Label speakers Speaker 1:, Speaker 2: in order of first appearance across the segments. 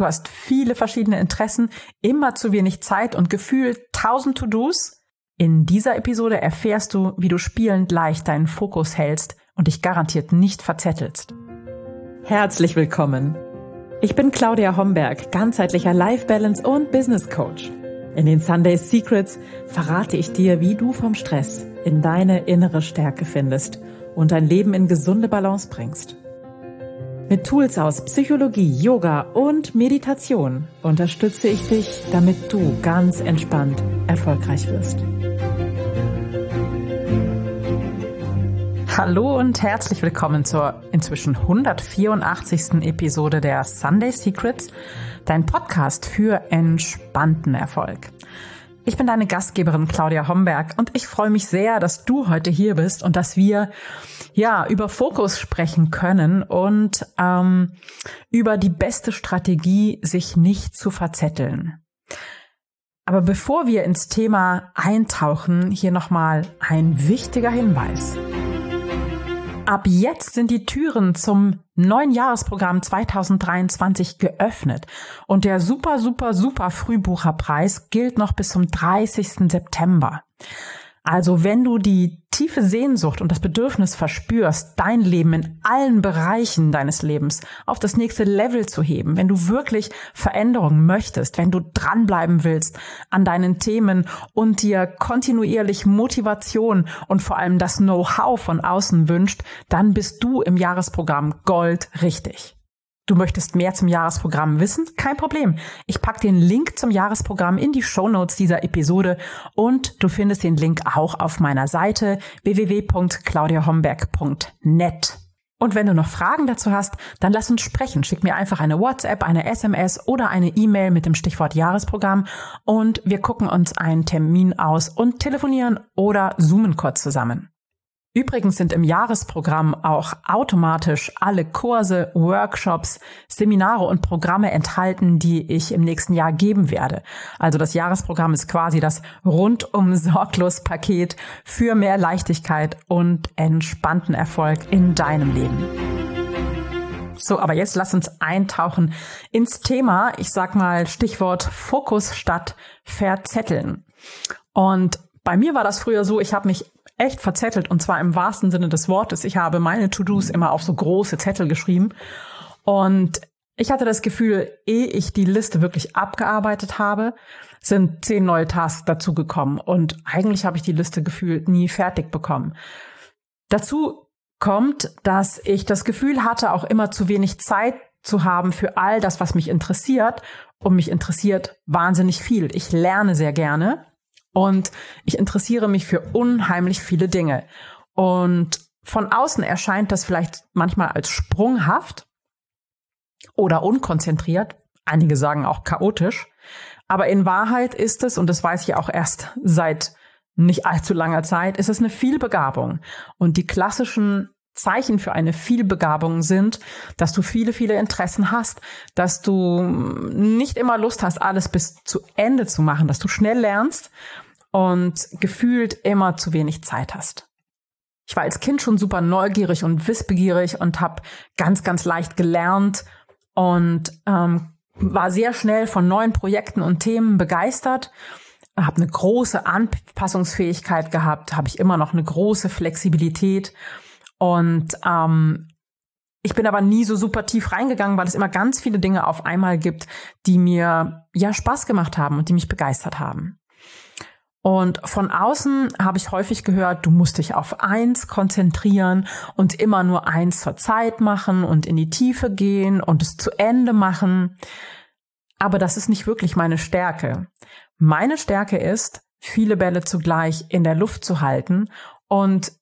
Speaker 1: Du hast viele verschiedene Interessen, immer zu wenig Zeit und gefühlt tausend To-Dos? In dieser Episode erfährst du, wie du spielend leicht deinen Fokus hältst und dich garantiert nicht verzettelst. Herzlich willkommen. Ich bin Claudia Homberg, ganzheitlicher Life Balance und Business Coach. In den Sunday Secrets verrate ich dir, wie du vom Stress in deine innere Stärke findest und dein Leben in gesunde Balance bringst. Mit Tools aus Psychologie, Yoga und Meditation unterstütze ich dich, damit du ganz entspannt erfolgreich wirst. Hallo und herzlich willkommen zur inzwischen 184. Episode der Sunday Secrets, dein Podcast für entspannten Erfolg. Ich bin deine Gastgeberin Claudia Homberg und ich freue mich sehr, dass du heute hier bist und dass wir ja über Fokus sprechen können und ähm, über die beste Strategie, sich nicht zu verzetteln. Aber bevor wir ins Thema eintauchen, hier nochmal ein wichtiger Hinweis. Ab jetzt sind die Türen zum neuen Jahresprogramm 2023 geöffnet und der super, super, super Frühbucherpreis gilt noch bis zum 30. September. Also wenn du die tiefe Sehnsucht und das Bedürfnis verspürst, dein Leben in allen Bereichen deines Lebens auf das nächste Level zu heben, wenn du wirklich Veränderungen möchtest, wenn du dranbleiben willst an deinen Themen und dir kontinuierlich Motivation und vor allem das Know-how von außen wünscht, dann bist du im Jahresprogramm Gold richtig. Du möchtest mehr zum Jahresprogramm wissen? Kein Problem. Ich packe den Link zum Jahresprogramm in die Show Notes dieser Episode und du findest den Link auch auf meiner Seite www.claudiahomberg.net. Und wenn du noch Fragen dazu hast, dann lass uns sprechen. Schick mir einfach eine WhatsApp, eine SMS oder eine E-Mail mit dem Stichwort Jahresprogramm und wir gucken uns einen Termin aus und telefonieren oder zoomen kurz zusammen. Übrigens sind im Jahresprogramm auch automatisch alle Kurse, Workshops, Seminare und Programme enthalten, die ich im nächsten Jahr geben werde. Also das Jahresprogramm ist quasi das rundum sorglos Paket für mehr Leichtigkeit und entspannten Erfolg in deinem Leben. So, aber jetzt lass uns eintauchen ins Thema. Ich sag mal Stichwort Fokus statt Verzetteln. Und bei mir war das früher so, ich habe mich echt verzettelt und zwar im wahrsten Sinne des Wortes. Ich habe meine To-Dos immer auf so große Zettel geschrieben und ich hatte das Gefühl, ehe ich die Liste wirklich abgearbeitet habe, sind zehn neue Tasks dazugekommen und eigentlich habe ich die Liste gefühlt nie fertig bekommen. Dazu kommt, dass ich das Gefühl hatte, auch immer zu wenig Zeit zu haben für all das, was mich interessiert. Und mich interessiert wahnsinnig viel. Ich lerne sehr gerne und ich interessiere mich für unheimlich viele Dinge. Und von außen erscheint das vielleicht manchmal als sprunghaft oder unkonzentriert. Einige sagen auch chaotisch. Aber in Wahrheit ist es, und das weiß ich auch erst seit nicht allzu langer Zeit, ist es eine Vielbegabung. Und die klassischen Zeichen für eine Vielbegabung sind, dass du viele, viele Interessen hast, dass du nicht immer Lust hast, alles bis zu Ende zu machen, dass du schnell lernst und gefühlt immer zu wenig Zeit hast. Ich war als Kind schon super neugierig und wissbegierig und habe ganz, ganz leicht gelernt und ähm, war sehr schnell von neuen Projekten und Themen begeistert, habe eine große Anpassungsfähigkeit gehabt, habe ich immer noch eine große Flexibilität und ähm, ich bin aber nie so super tief reingegangen, weil es immer ganz viele Dinge auf einmal gibt, die mir ja Spaß gemacht haben und die mich begeistert haben. Und von außen habe ich häufig gehört, du musst dich auf eins konzentrieren und immer nur eins zur Zeit machen und in die Tiefe gehen und es zu Ende machen. Aber das ist nicht wirklich meine Stärke. Meine Stärke ist, viele Bälle zugleich in der Luft zu halten und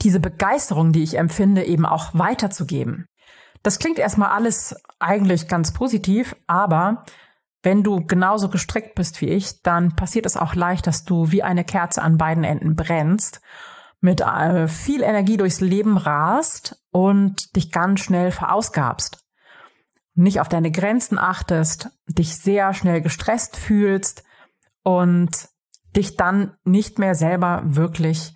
Speaker 1: diese Begeisterung, die ich empfinde, eben auch weiterzugeben. Das klingt erstmal alles eigentlich ganz positiv, aber wenn du genauso gestrickt bist wie ich, dann passiert es auch leicht, dass du wie eine Kerze an beiden Enden brennst, mit äh, viel Energie durchs Leben rast und dich ganz schnell verausgabst. Nicht auf deine Grenzen achtest, dich sehr schnell gestresst fühlst und dich dann nicht mehr selber wirklich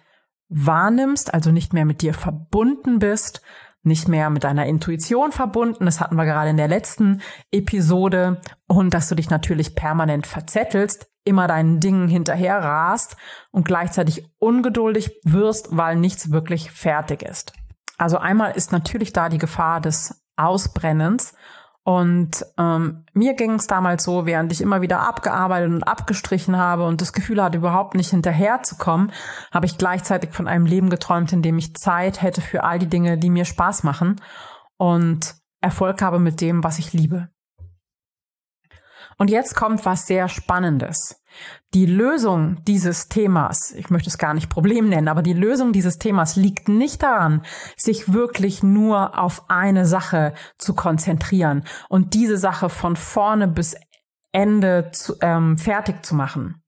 Speaker 1: wahrnimmst, also nicht mehr mit dir verbunden bist, nicht mehr mit deiner Intuition verbunden. Das hatten wir gerade in der letzten Episode. Und dass du dich natürlich permanent verzettelst, immer deinen Dingen hinterher rast und gleichzeitig ungeduldig wirst, weil nichts wirklich fertig ist. Also einmal ist natürlich da die Gefahr des Ausbrennens. Und ähm, mir ging es damals so, während ich immer wieder abgearbeitet und abgestrichen habe und das Gefühl hatte, überhaupt nicht hinterherzukommen, habe ich gleichzeitig von einem Leben geträumt, in dem ich Zeit hätte für all die Dinge, die mir Spaß machen und Erfolg habe mit dem, was ich liebe. Und jetzt kommt was sehr Spannendes. Die Lösung dieses Themas, ich möchte es gar nicht Problem nennen, aber die Lösung dieses Themas liegt nicht daran, sich wirklich nur auf eine Sache zu konzentrieren und diese Sache von vorne bis Ende zu, ähm, fertig zu machen.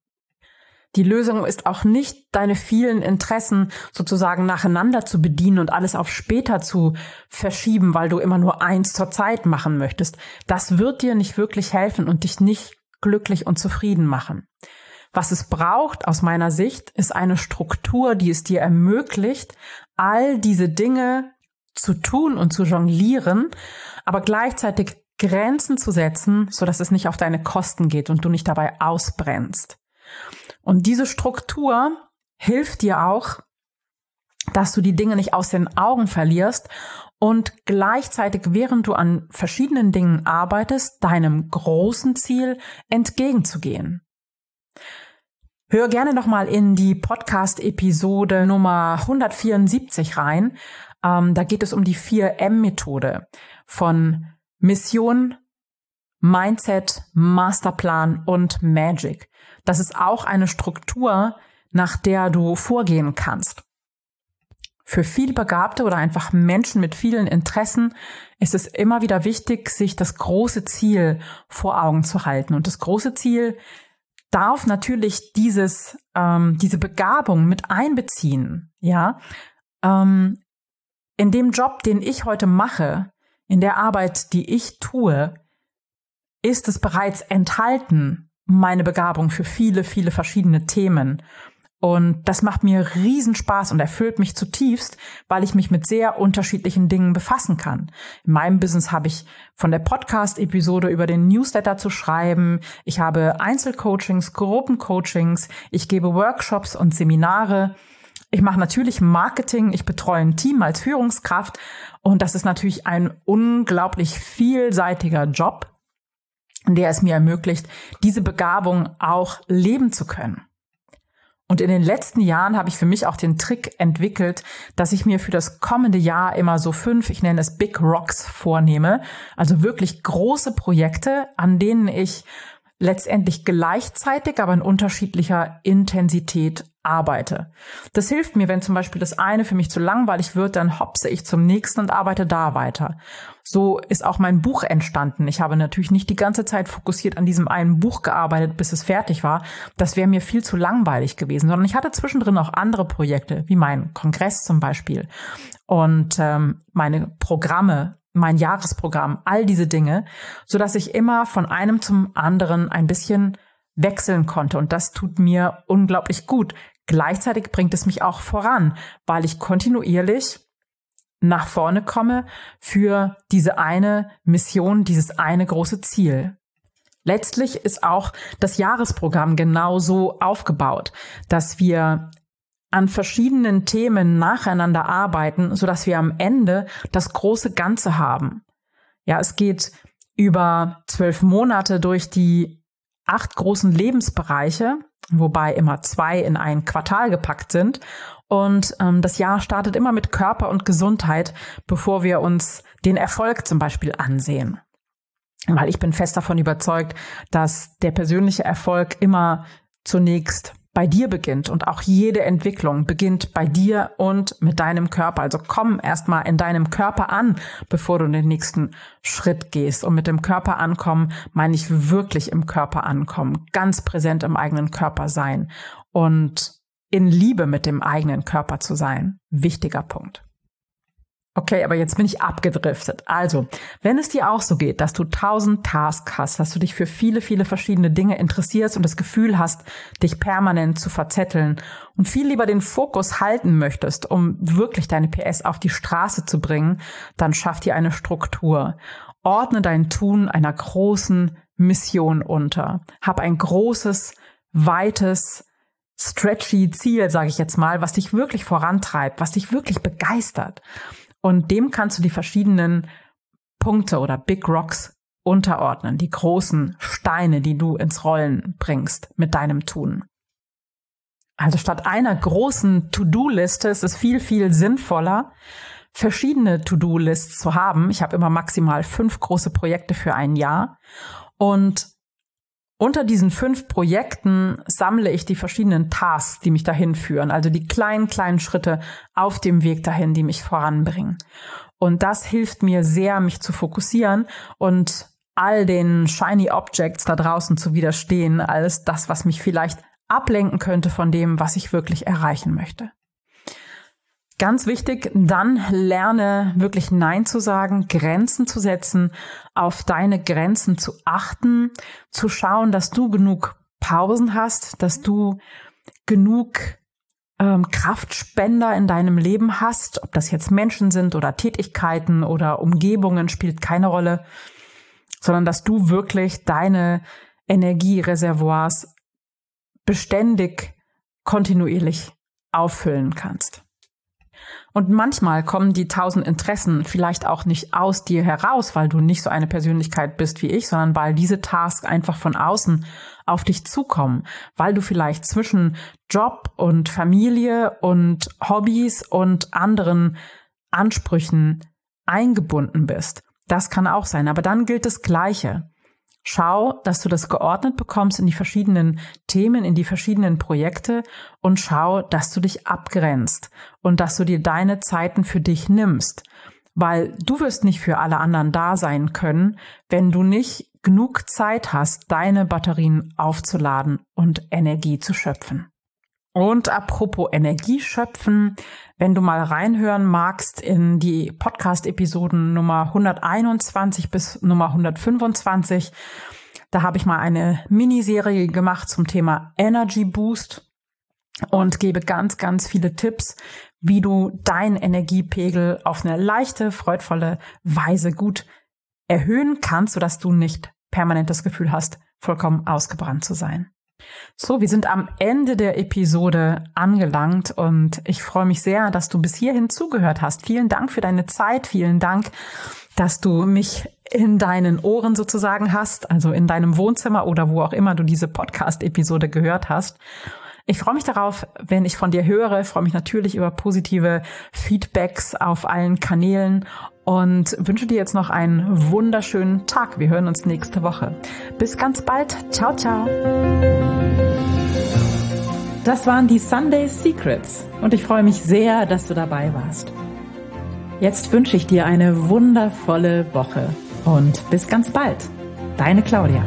Speaker 1: Die Lösung ist auch nicht, deine vielen Interessen sozusagen nacheinander zu bedienen und alles auf später zu verschieben, weil du immer nur eins zur Zeit machen möchtest. Das wird dir nicht wirklich helfen und dich nicht glücklich und zufrieden machen. Was es braucht aus meiner Sicht ist eine Struktur, die es dir ermöglicht, all diese Dinge zu tun und zu jonglieren, aber gleichzeitig Grenzen zu setzen, so dass es nicht auf deine Kosten geht und du nicht dabei ausbrennst. Und diese Struktur hilft dir auch, dass du die Dinge nicht aus den Augen verlierst und gleichzeitig, während du an verschiedenen Dingen arbeitest, deinem großen Ziel entgegenzugehen. Hör gerne nochmal in die Podcast-Episode Nummer 174 rein. Ähm, da geht es um die 4M-Methode von Mission, Mindset, Masterplan und Magic. Das ist auch eine Struktur, nach der du vorgehen kannst. Für vielbegabte oder einfach Menschen mit vielen Interessen ist es immer wieder wichtig, sich das große Ziel vor Augen zu halten. Und das große Ziel darf natürlich dieses, ähm, diese Begabung mit einbeziehen. Ja, ähm, in dem Job, den ich heute mache, in der Arbeit, die ich tue, ist es bereits enthalten, meine Begabung für viele, viele verschiedene Themen. Und das macht mir Riesenspaß und erfüllt mich zutiefst, weil ich mich mit sehr unterschiedlichen Dingen befassen kann. In meinem Business habe ich von der Podcast-Episode über den Newsletter zu schreiben. Ich habe Einzelcoachings, Gruppencoachings. Ich gebe Workshops und Seminare. Ich mache natürlich Marketing. Ich betreue ein Team als Führungskraft. Und das ist natürlich ein unglaublich vielseitiger Job, der es mir ermöglicht, diese Begabung auch leben zu können. Und in den letzten Jahren habe ich für mich auch den Trick entwickelt, dass ich mir für das kommende Jahr immer so fünf, ich nenne es Big Rocks vornehme. Also wirklich große Projekte, an denen ich letztendlich gleichzeitig, aber in unterschiedlicher Intensität arbeite. Das hilft mir, wenn zum Beispiel das eine für mich zu langweilig wird, dann hopse ich zum nächsten und arbeite da weiter. So ist auch mein Buch entstanden. Ich habe natürlich nicht die ganze Zeit fokussiert an diesem einen Buch gearbeitet, bis es fertig war. Das wäre mir viel zu langweilig gewesen, sondern ich hatte zwischendrin auch andere Projekte, wie mein Kongress zum Beispiel und ähm, meine Programme, mein Jahresprogramm, all diese Dinge, so dass ich immer von einem zum anderen ein bisschen wechseln konnte. Und das tut mir unglaublich gut. Gleichzeitig bringt es mich auch voran, weil ich kontinuierlich nach vorne komme für diese eine Mission, dieses eine große Ziel. Letztlich ist auch das Jahresprogramm genauso aufgebaut, dass wir an verschiedenen Themen nacheinander arbeiten, so dass wir am Ende das große Ganze haben. Ja, es geht über zwölf Monate durch die acht großen Lebensbereiche, wobei immer zwei in ein Quartal gepackt sind. Und ähm, das Jahr startet immer mit Körper und Gesundheit, bevor wir uns den Erfolg zum Beispiel ansehen. Weil ich bin fest davon überzeugt, dass der persönliche Erfolg immer zunächst bei dir beginnt und auch jede Entwicklung beginnt bei dir und mit deinem Körper. Also komm erstmal in deinem Körper an, bevor du den nächsten Schritt gehst. Und mit dem Körper ankommen meine ich wirklich im Körper ankommen, ganz präsent im eigenen Körper sein und in Liebe mit dem eigenen Körper zu sein. Wichtiger Punkt. Okay, aber jetzt bin ich abgedriftet. Also, wenn es dir auch so geht, dass du tausend Tasks hast, dass du dich für viele, viele verschiedene Dinge interessierst und das Gefühl hast, dich permanent zu verzetteln und viel lieber den Fokus halten möchtest, um wirklich deine PS auf die Straße zu bringen, dann schaff dir eine Struktur. Ordne dein Tun einer großen Mission unter. Hab ein großes, weites, stretchy Ziel, sage ich jetzt mal, was dich wirklich vorantreibt, was dich wirklich begeistert. Und dem kannst du die verschiedenen Punkte oder Big Rocks unterordnen, die großen Steine, die du ins Rollen bringst mit deinem Tun. Also statt einer großen To-Do-Liste ist es viel, viel sinnvoller, verschiedene To-Do-Lists zu haben. Ich habe immer maximal fünf große Projekte für ein Jahr. Und unter diesen fünf Projekten sammle ich die verschiedenen Tasks, die mich dahin führen, also die kleinen, kleinen Schritte auf dem Weg dahin, die mich voranbringen. Und das hilft mir sehr, mich zu fokussieren und all den shiny Objects da draußen zu widerstehen, alles das, was mich vielleicht ablenken könnte von dem, was ich wirklich erreichen möchte. Ganz wichtig, dann lerne wirklich Nein zu sagen, Grenzen zu setzen, auf deine Grenzen zu achten, zu schauen, dass du genug Pausen hast, dass du genug ähm, Kraftspender in deinem Leben hast, ob das jetzt Menschen sind oder Tätigkeiten oder Umgebungen, spielt keine Rolle, sondern dass du wirklich deine Energiereservoirs beständig, kontinuierlich auffüllen kannst. Und manchmal kommen die tausend Interessen vielleicht auch nicht aus dir heraus, weil du nicht so eine Persönlichkeit bist wie ich, sondern weil diese Tasks einfach von außen auf dich zukommen, weil du vielleicht zwischen Job und Familie und Hobbys und anderen Ansprüchen eingebunden bist. Das kann auch sein, aber dann gilt das Gleiche. Schau, dass du das geordnet bekommst in die verschiedenen Themen, in die verschiedenen Projekte und schau, dass du dich abgrenzt und dass du dir deine Zeiten für dich nimmst. Weil du wirst nicht für alle anderen da sein können, wenn du nicht genug Zeit hast, deine Batterien aufzuladen und Energie zu schöpfen. Und apropos Energie schöpfen, wenn du mal reinhören magst in die Podcast-Episoden Nummer 121 bis Nummer 125, da habe ich mal eine Miniserie gemacht zum Thema Energy Boost und gebe ganz, ganz viele Tipps, wie du deinen Energiepegel auf eine leichte, freudvolle Weise gut erhöhen kannst, sodass du nicht permanent das Gefühl hast, vollkommen ausgebrannt zu sein. So, wir sind am Ende der Episode angelangt und ich freue mich sehr, dass du bis hierhin zugehört hast. Vielen Dank für deine Zeit, vielen Dank, dass du mich in deinen Ohren sozusagen hast, also in deinem Wohnzimmer oder wo auch immer du diese Podcast-Episode gehört hast. Ich freue mich darauf, wenn ich von dir höre, freue mich natürlich über positive Feedbacks auf allen Kanälen und wünsche dir jetzt noch einen wunderschönen Tag. Wir hören uns nächste Woche. Bis ganz bald. Ciao, ciao. Das waren die Sunday Secrets und ich freue mich sehr, dass du dabei warst. Jetzt wünsche ich dir eine wundervolle Woche und bis ganz bald. Deine Claudia.